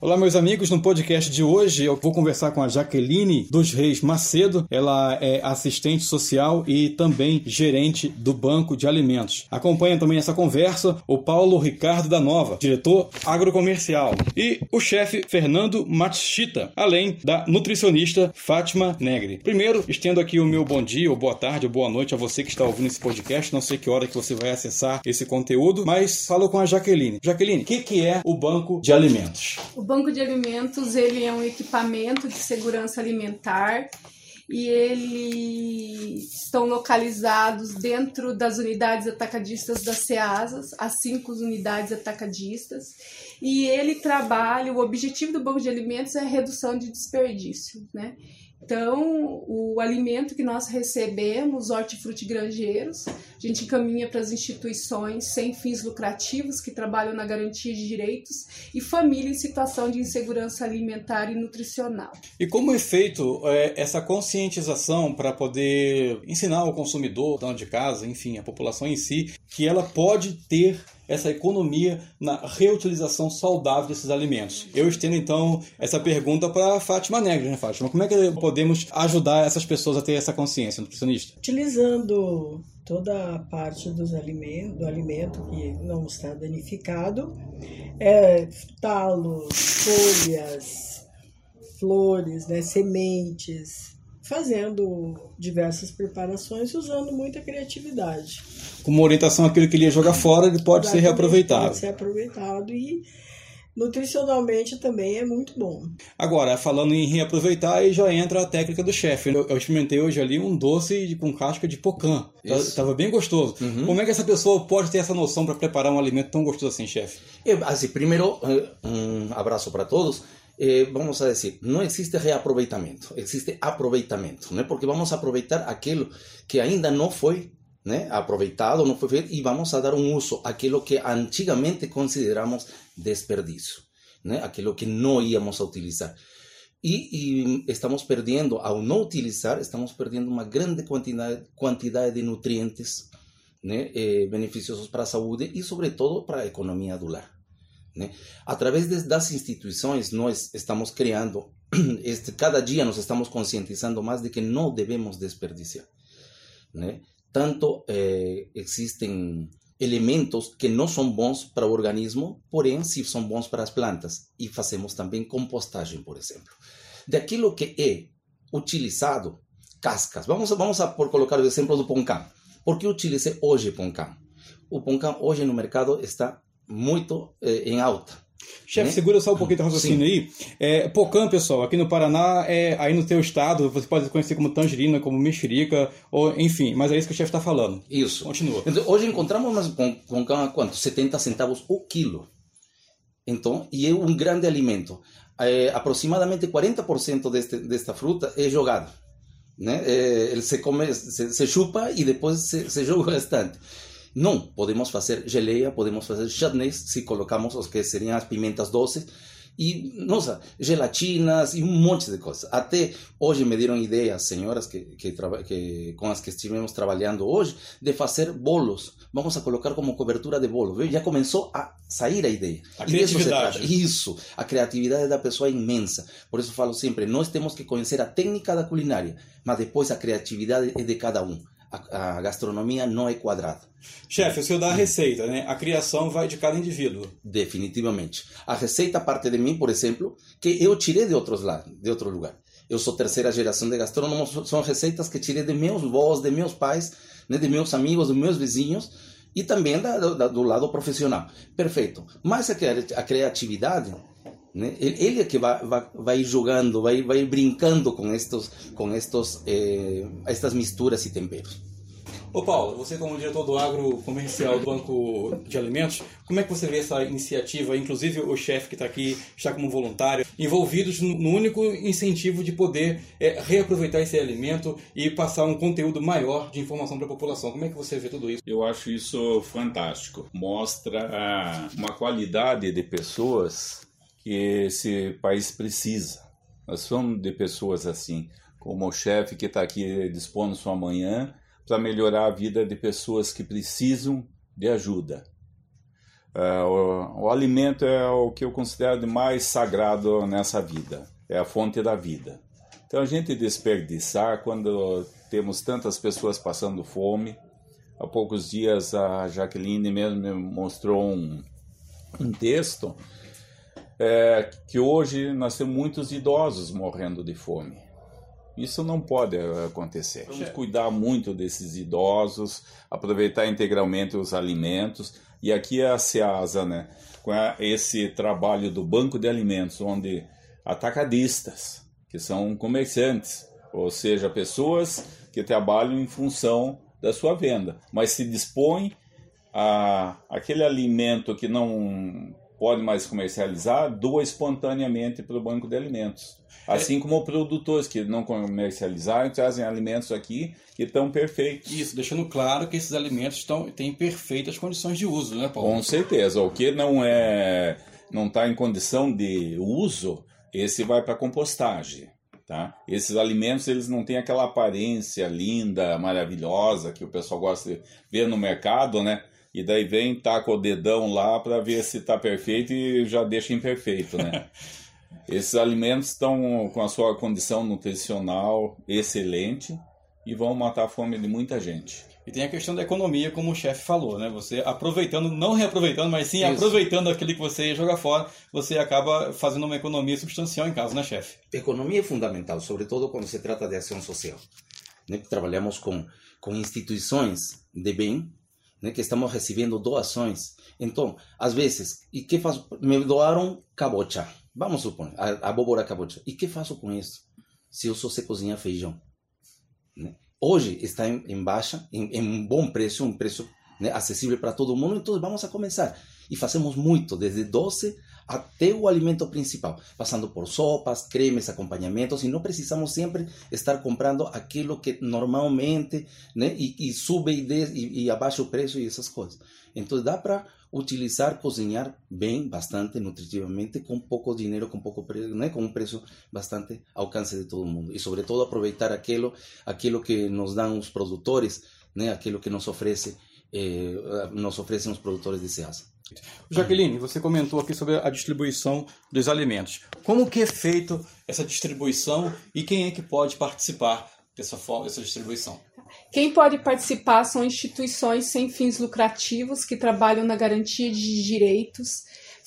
Olá, meus amigos. No podcast de hoje eu vou conversar com a Jaqueline dos Reis Macedo. Ela é assistente social e também gerente do Banco de Alimentos. Acompanha também essa conversa o Paulo Ricardo da Nova, diretor agrocomercial, e o chefe Fernando Machita, além da nutricionista Fátima Negri. Primeiro, estendo aqui o meu bom dia, ou boa tarde, ou boa noite a você que está ouvindo esse podcast. Não sei que hora que você vai acessar esse conteúdo, mas falo com a Jaqueline. Jaqueline, o que, que é o Banco de Alimentos? Banco de alimentos ele é um equipamento de segurança alimentar e eles estão localizados dentro das unidades atacadistas das SEASAS, as cinco unidades atacadistas, e ele trabalha, o objetivo do banco de alimentos é a redução de desperdício, né? Então, o alimento que nós recebemos, hortifruti grangeiros, a gente encaminha para as instituições sem fins lucrativos que trabalham na garantia de direitos e família em situação de insegurança alimentar e nutricional. E como é feito é, essa conscientização para poder ensinar o consumidor, dono de casa, enfim, a população em si, que ela pode ter essa economia na reutilização saudável desses alimentos. Eu estendo então essa pergunta para a Fátima Negra, né, Fátima? Como é que podemos ajudar essas pessoas a ter essa consciência nutricionista? Utilizando toda a parte dos alimentos, do alimento que não está danificado, é, talos, folhas, flores, né, sementes, fazendo diversas preparações usando muita criatividade. Com uma orientação aquilo que ele ia jogar fora, ele pode Exatamente, ser reaproveitado. Pode ser aproveitado e nutricionalmente também é muito bom. Agora, falando em reaproveitar, aí já entra a técnica do chefe. Eu, eu experimentei hoje ali um doce com casca de pocã. Estava bem gostoso. Uhum. Como é que essa pessoa pode ter essa noção para preparar um alimento tão gostoso assim, chefe? Assim, primeiro, um abraço para todos. Eh, vamos a decir, no existe reaproveitamento, existe aproveitamento, ¿no? porque vamos a aproveitar aquilo que ainda não foi né, aproveitado, não foi feito, e vamos a dar um uso àquilo que antigamente consideramos desperdício, né, aquilo que não íamos a utilizar. E, e, estamos perdendo, ao não utilizar, estamos perdendo uma grande quantidade, quantidade de nutrientes eh, beneficiosos para a saúde e, sobretudo, para a economia do lar. Né? Através das instituições, nós estamos criando, este, cada dia nos estamos conscientizando mais de que não devemos desperdiciar. Né? Tanto eh, existem elementos que não são bons para o organismo, porém, sim são bons para as plantas. E fazemos também compostagem, por exemplo. Daquilo que é utilizado, cascas. Vamos, vamos a por colocar o exemplo do poncã. Por que utilizei hoje poncã? O poncã hoje no mercado está muito eh, em alta. Chefe, né? segura só um pouquinho do raciocínio Sim. aí. É, Pocã, pessoal, aqui no Paraná, é, aí no teu estado, você pode conhecer como tangerina, como mexerica, ou enfim, mas é isso que o chefe está falando. Isso. Continua. Então, hoje encontramos umas Pocã a quanto? 70 centavos o quilo. Então, e é um grande alimento. É, aproximadamente 40% deste, desta fruta é jogado. Né? É, ele se come, se, se chupa e depois se, se joga o restante. Não, podemos fazer geleia, podemos fazer chutneys, se colocamos os que seriam as pimentas doces, e, nossa, gelatinas e um monte de coisas. Até hoje me deram ideias, senhoras que, que, que, com as que estivemos trabalhando hoje, de fazer bolos. Vamos a colocar como cobertura de bolo. Viu? Já começou a sair a ideia. A criatividade. Isso, isso, a criatividade da pessoa é imensa. Por isso falo sempre, nós temos que conhecer a técnica da culinária, mas depois a criatividade é de cada um a, a gastronomia não é quadrada. Chefe, o senhor dá a receita, né? A criação vai de cada indivíduo. Definitivamente. A receita parte de mim, por exemplo, que eu tirei de outros lados, de outro lugar. Eu sou terceira geração de gastrônomos, são receitas que tirei de meus avós, de meus pais, né, de meus amigos, de meus vizinhos e também da, da, do lado profissional. Perfeito. Mas a, a criatividade né? Ele é que vai, vai, vai jogando, vai, vai brincando com, estos, com estos, eh, estas misturas e temperos. Ô Paulo, você como diretor do agro comercial do Banco de Alimentos, como é que você vê essa iniciativa, inclusive o chefe que está aqui, está como voluntário, envolvidos no único incentivo de poder é, reaproveitar esse alimento e passar um conteúdo maior de informação para a população. Como é que você vê tudo isso? Eu acho isso fantástico. Mostra uma qualidade de pessoas que esse país precisa. Nós somos de pessoas assim, como o chefe que está aqui dispondo sua manhã para melhorar a vida de pessoas que precisam de ajuda. É, o, o alimento é o que eu considero de mais sagrado nessa vida, é a fonte da vida. Então a gente desperdiçar quando temos tantas pessoas passando fome. Há poucos dias a Jaqueline mesmo me mostrou um, um texto é, que hoje nós temos muitos idosos morrendo de fome. Isso não pode acontecer. Vamos cuidar muito desses idosos, aproveitar integralmente os alimentos. E aqui é a SEASA, né? com esse trabalho do Banco de Alimentos, onde atacadistas, que são comerciantes, ou seja, pessoas que trabalham em função da sua venda, mas se dispõem a aquele alimento que não pode mais comercializar, doa espontaneamente para o banco de alimentos. Assim como produtores que não comercializaram trazem alimentos aqui que estão perfeitos. Isso, deixando claro que esses alimentos estão, têm perfeitas condições de uso, né, Paulo? Com certeza. O que não é não está em condição de uso, esse vai para compostagem. Tá? Esses alimentos eles não têm aquela aparência linda, maravilhosa que o pessoal gosta de ver no mercado, né? E daí vem, taca o dedão lá para ver se está perfeito e já deixa imperfeito, né? Esses alimentos estão com a sua condição nutricional excelente e vão matar a fome de muita gente. E tem a questão da economia, como o chefe falou, né? Você aproveitando, não reaproveitando, mas sim Isso. aproveitando aquilo que você ia jogar fora, você acaba fazendo uma economia substancial em casa, né, chefe? Economia é fundamental, sobretudo quando se trata de ação social. Né? Trabalhamos com, com instituições de bem, né, que estamos recebendo doações. Então, às vezes, e que faço? Me doaram cabocha. Vamos supor, a, abóbora cabocha. E que faço com isso? Se eu só sei cozinhar feijão. Né? Hoje está em, em baixa, em, em, um bom preço, um preço né, acessível para todo mundo. Então, vamos a começar. E fazemos muito, desde 12 a teu alimento principal, passando por sopas, cremes, acompañamentos, e não precisamos sempre estar comprando aquilo que normalmente, né, e, sube e, de, e, e abaixa o preço e essas coisas. Então dá para utilizar, cozinhar bem, bastante nutritivamente, com pouco dinheiro, com pouco preço, né? com um preço bastante ao alcance de todo el mundo. E, sobretudo, aproveitar aquilo, aquilo que nos dão os productores, né? aquilo que nos oferece eh, nos oferecem os produtores de SEASA. Jaqueline, você comentou aqui sobre a distribuição dos alimentos. Como que é feito essa distribuição e quem é que pode participar dessa, dessa distribuição? Quem pode participar são instituições sem fins lucrativos que trabalham na garantia de direitos,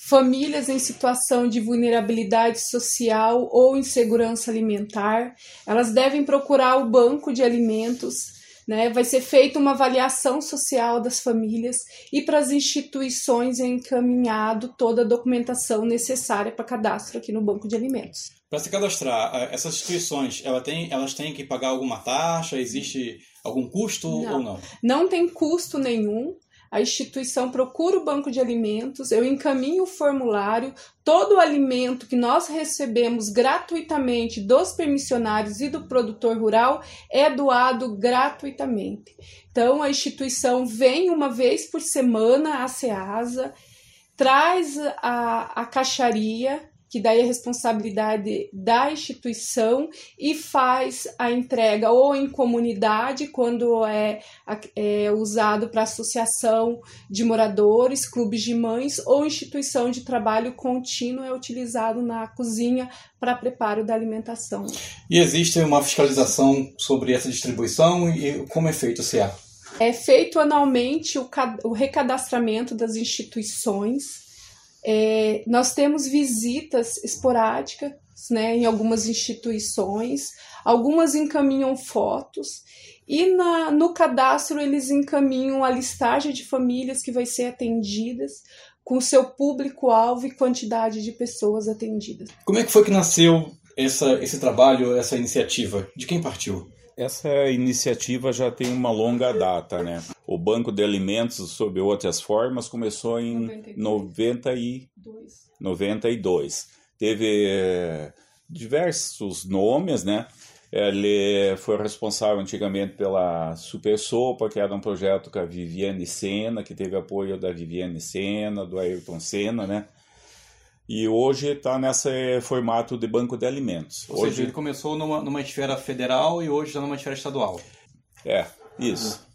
famílias em situação de vulnerabilidade social ou insegurança alimentar. Elas devem procurar o banco de alimentos. Né? Vai ser feita uma avaliação social das famílias e para as instituições é encaminhado toda a documentação necessária para cadastro aqui no banco de alimentos. Para se cadastrar, essas instituições, ela tem, elas têm que pagar alguma taxa? Existe algum custo não. ou não? Não tem custo nenhum. A instituição procura o banco de alimentos, eu encaminho o formulário, todo o alimento que nós recebemos gratuitamente dos permissionários e do produtor rural é doado gratuitamente. Então a instituição vem uma vez por semana à SEASA, traz a, a caixaria que daí é responsabilidade da instituição e faz a entrega ou em comunidade, quando é, é usado para associação de moradores, clubes de mães ou instituição de trabalho contínuo, é utilizado na cozinha para preparo da alimentação. E existe uma fiscalização sobre essa distribuição e como é feito o CA? É feito anualmente o, o recadastramento das instituições é, nós temos visitas esporádicas né, em algumas instituições, algumas encaminham fotos e na, no cadastro eles encaminham a listagem de famílias que vai ser atendidas com seu público-alvo e quantidade de pessoas atendidas. Como é que foi que nasceu essa, esse trabalho, essa iniciativa? De quem partiu? Essa iniciativa já tem uma longa data, né? O Banco de Alimentos, sob outras formas, começou em 92. 92. Teve eh, diversos nomes, né? Ele foi responsável antigamente pela Super Sopa, que era um projeto com a Viviane Senna, que teve apoio da Viviane Senna, do Ayrton Senna, né? E hoje está nesse formato de banco de alimentos. Ou hoje seja, ele começou numa, numa esfera federal e hoje está numa esfera estadual. É, isso.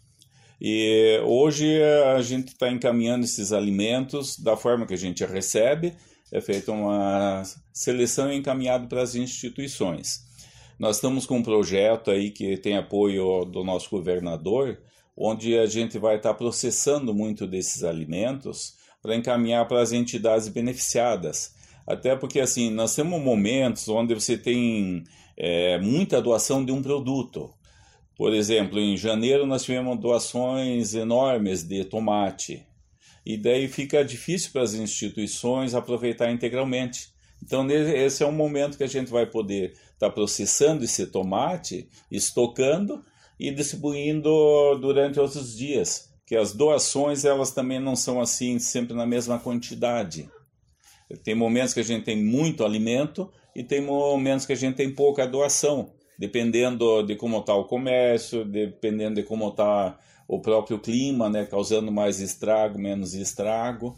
E hoje a gente está encaminhando esses alimentos da forma que a gente recebe, é feita uma seleção e encaminhado para as instituições. Nós estamos com um projeto aí que tem apoio do nosso governador, onde a gente vai estar tá processando muito desses alimentos para encaminhar para as entidades beneficiadas. Até porque assim, nós temos momentos onde você tem é, muita doação de um produto. Por exemplo, em janeiro nós tivemos doações enormes de tomate. E daí fica difícil para as instituições aproveitar integralmente. Então, esse é um momento que a gente vai poder estar tá processando esse tomate, estocando e distribuindo durante outros dias. Que as doações elas também não são assim sempre na mesma quantidade. Tem momentos que a gente tem muito alimento e tem momentos que a gente tem pouca doação, dependendo de como está o comércio, dependendo de como está o próprio clima, né, causando mais estrago, menos estrago.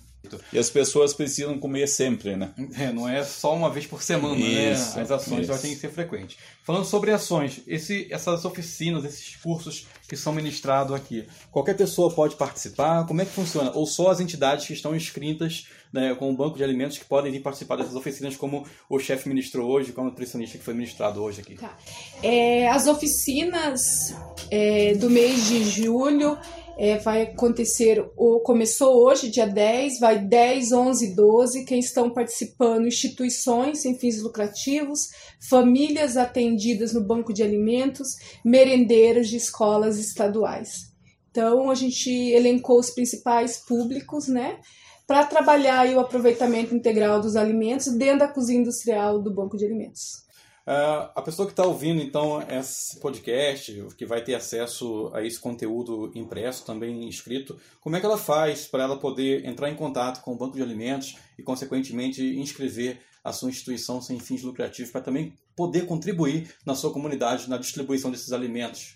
E as pessoas precisam comer sempre, né? É, não é só uma vez por semana, né? isso, né? As ações já têm que ser frequentes. Falando sobre ações, esse, essas oficinas, esses cursos que são ministrados aqui, qualquer pessoa pode participar? Como é que funciona? Ou só as entidades que estão inscritas né, com o banco de alimentos que podem vir participar dessas oficinas, como o chefe ministrou hoje, como o nutricionista que foi ministrado hoje aqui? Tá. É, as oficinas é, do mês de julho é, vai acontecer, o, começou hoje, dia 10, vai 10, 11, 12. Quem estão participando? Instituições sem fins lucrativos, famílias atendidas no banco de alimentos, merendeiros de escolas estaduais. Então, a gente elencou os principais públicos, né? Para trabalhar o aproveitamento integral dos alimentos dentro da cozinha industrial do banco de alimentos. Uh, a pessoa que está ouvindo, então, esse podcast, que vai ter acesso a esse conteúdo impresso, também escrito, como é que ela faz para ela poder entrar em contato com o banco de alimentos e, consequentemente, inscrever a sua instituição sem fins lucrativos para também poder contribuir na sua comunidade na distribuição desses alimentos?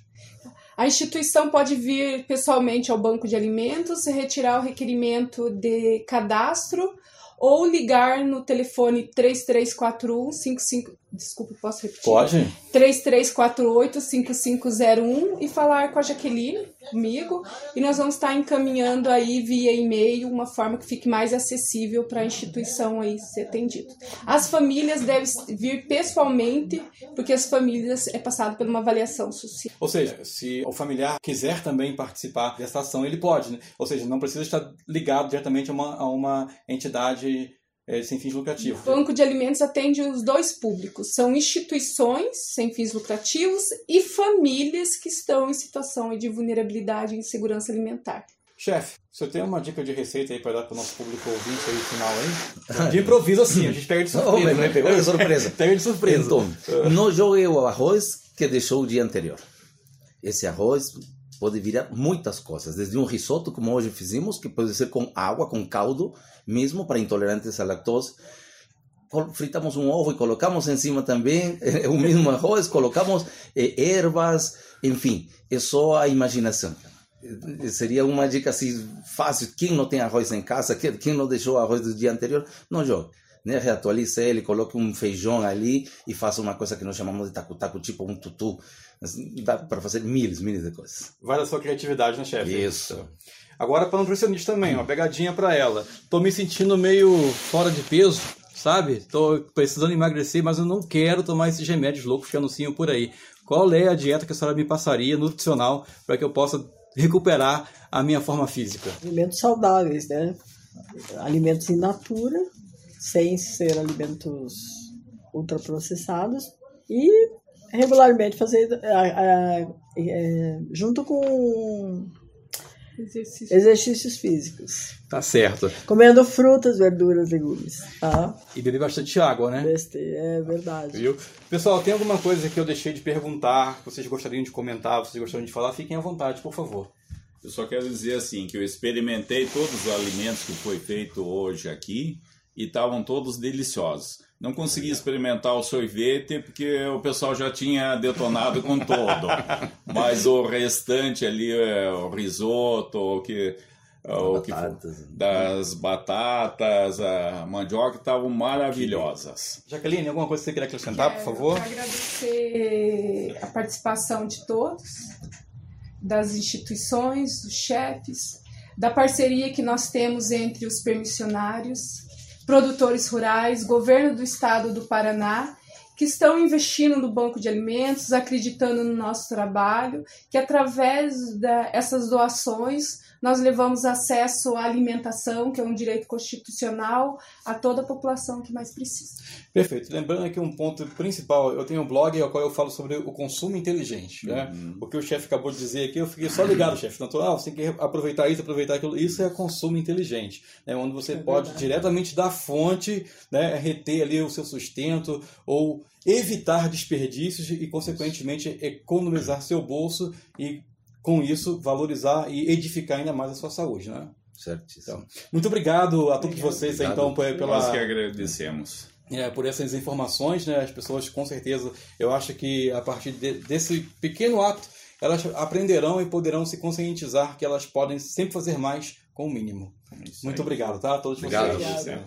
A instituição pode vir pessoalmente ao banco de alimentos, retirar o requerimento de cadastro ou ligar no telefone 3341 55 Desculpa, posso repetir? Pode. 3348-5501 e falar com a Jaqueline, comigo, e nós vamos estar encaminhando aí via e-mail uma forma que fique mais acessível para a instituição aí ser atendida. As famílias devem vir pessoalmente, porque as famílias é passado por uma avaliação social. Ou seja, se o familiar quiser também participar dessa ação, ele pode, né? Ou seja, não precisa estar ligado diretamente a uma, a uma entidade é, sem fins lucrativos. O Banco de Alimentos atende os dois públicos: são instituições sem fins lucrativos e famílias que estão em situação de vulnerabilidade e insegurança alimentar. Chefe, você tem uma dica de receita aí para dar para o nosso público ouvinte aí final aí? De improviso assim, a gente pega de surpresa. Oh, me pegou de surpresa. pega de surpresa. Então, não jogue o arroz que deixou o dia anterior. Esse arroz pode virar muitas coisas, desde um risoto, como hoje fizemos, que pode ser com água, com caldo, mesmo para intolerantes à lactose. Fritamos um ovo e colocamos em cima também o mesmo arroz, colocamos eh, ervas, enfim, é só a imaginação. Seria uma dica assim fácil. Quem não tem arroz em casa, quem não deixou arroz do dia anterior, não jogue né, reatualize ele, coloque um feijão ali e faça uma coisa que nós chamamos de tacu-tacu, tipo um tutu. Dá para fazer milhas, milhas de coisas. Vai da sua criatividade, né, chefe? Isso. Agora para nutricionista também, uma pegadinha para ela. Tô me sentindo meio fora de peso, sabe? Tô precisando emagrecer, mas eu não quero tomar esses remédios loucos que anunciam por aí. Qual é a dieta que a senhora me passaria, nutricional, para que eu possa recuperar a minha forma física? Alimentos saudáveis, né? Alimentos in natura, sem ser alimentos ultraprocessados e regularmente fazer é, junto com Exercício. exercícios físicos. Tá certo. Comendo frutas, verduras, legumes. Tá? E beber bastante água, né? É verdade. Viu? Pessoal, tem alguma coisa que eu deixei de perguntar, que vocês gostariam de comentar, vocês gostariam de falar? Fiquem à vontade, por favor. Eu só quero dizer assim, que eu experimentei todos os alimentos que foi feito hoje aqui e estavam todos deliciosos. Não consegui experimentar o sorvete porque o pessoal já tinha detonado com todo. Mas o restante ali, é, o risoto, o que, o que das batatas, a mandioca estavam maravilhosas. Jaqueline, alguma coisa que você queria acrescentar, por favor? Quero agradecer a participação de todos das instituições, dos chefes, da parceria que nós temos entre os permissionários, produtores rurais, governo do estado do Paraná, que estão investindo no banco de alimentos, acreditando no nosso trabalho, que através dessas doações nós levamos acesso à alimentação, que é um direito constitucional, a toda a população que mais precisa. Perfeito. Lembrando aqui um ponto principal, eu tenho um blog ao qual eu falo sobre o consumo inteligente, né? Uhum. O que o chefe acabou de dizer aqui, eu fiquei só ligado, chefe. Natural, você tem que aproveitar isso, aproveitar aquilo. Isso é consumo inteligente, né? Onde você é pode verdade. diretamente da fonte, né, reter ali o seu sustento ou evitar desperdícios e, consequentemente, economizar seu bolso e com isso, valorizar e edificar ainda mais a sua saúde, né? Certíssimo. Então, muito obrigado a todos vocês, obrigado. então, pela... Nós que agradecemos. É, por essas informações, né? As pessoas, com certeza, eu acho que a partir de, desse pequeno ato, elas aprenderão e poderão se conscientizar que elas podem sempre fazer mais com o mínimo. É muito obrigado, tá? A todos obrigado. vocês. Obrigado.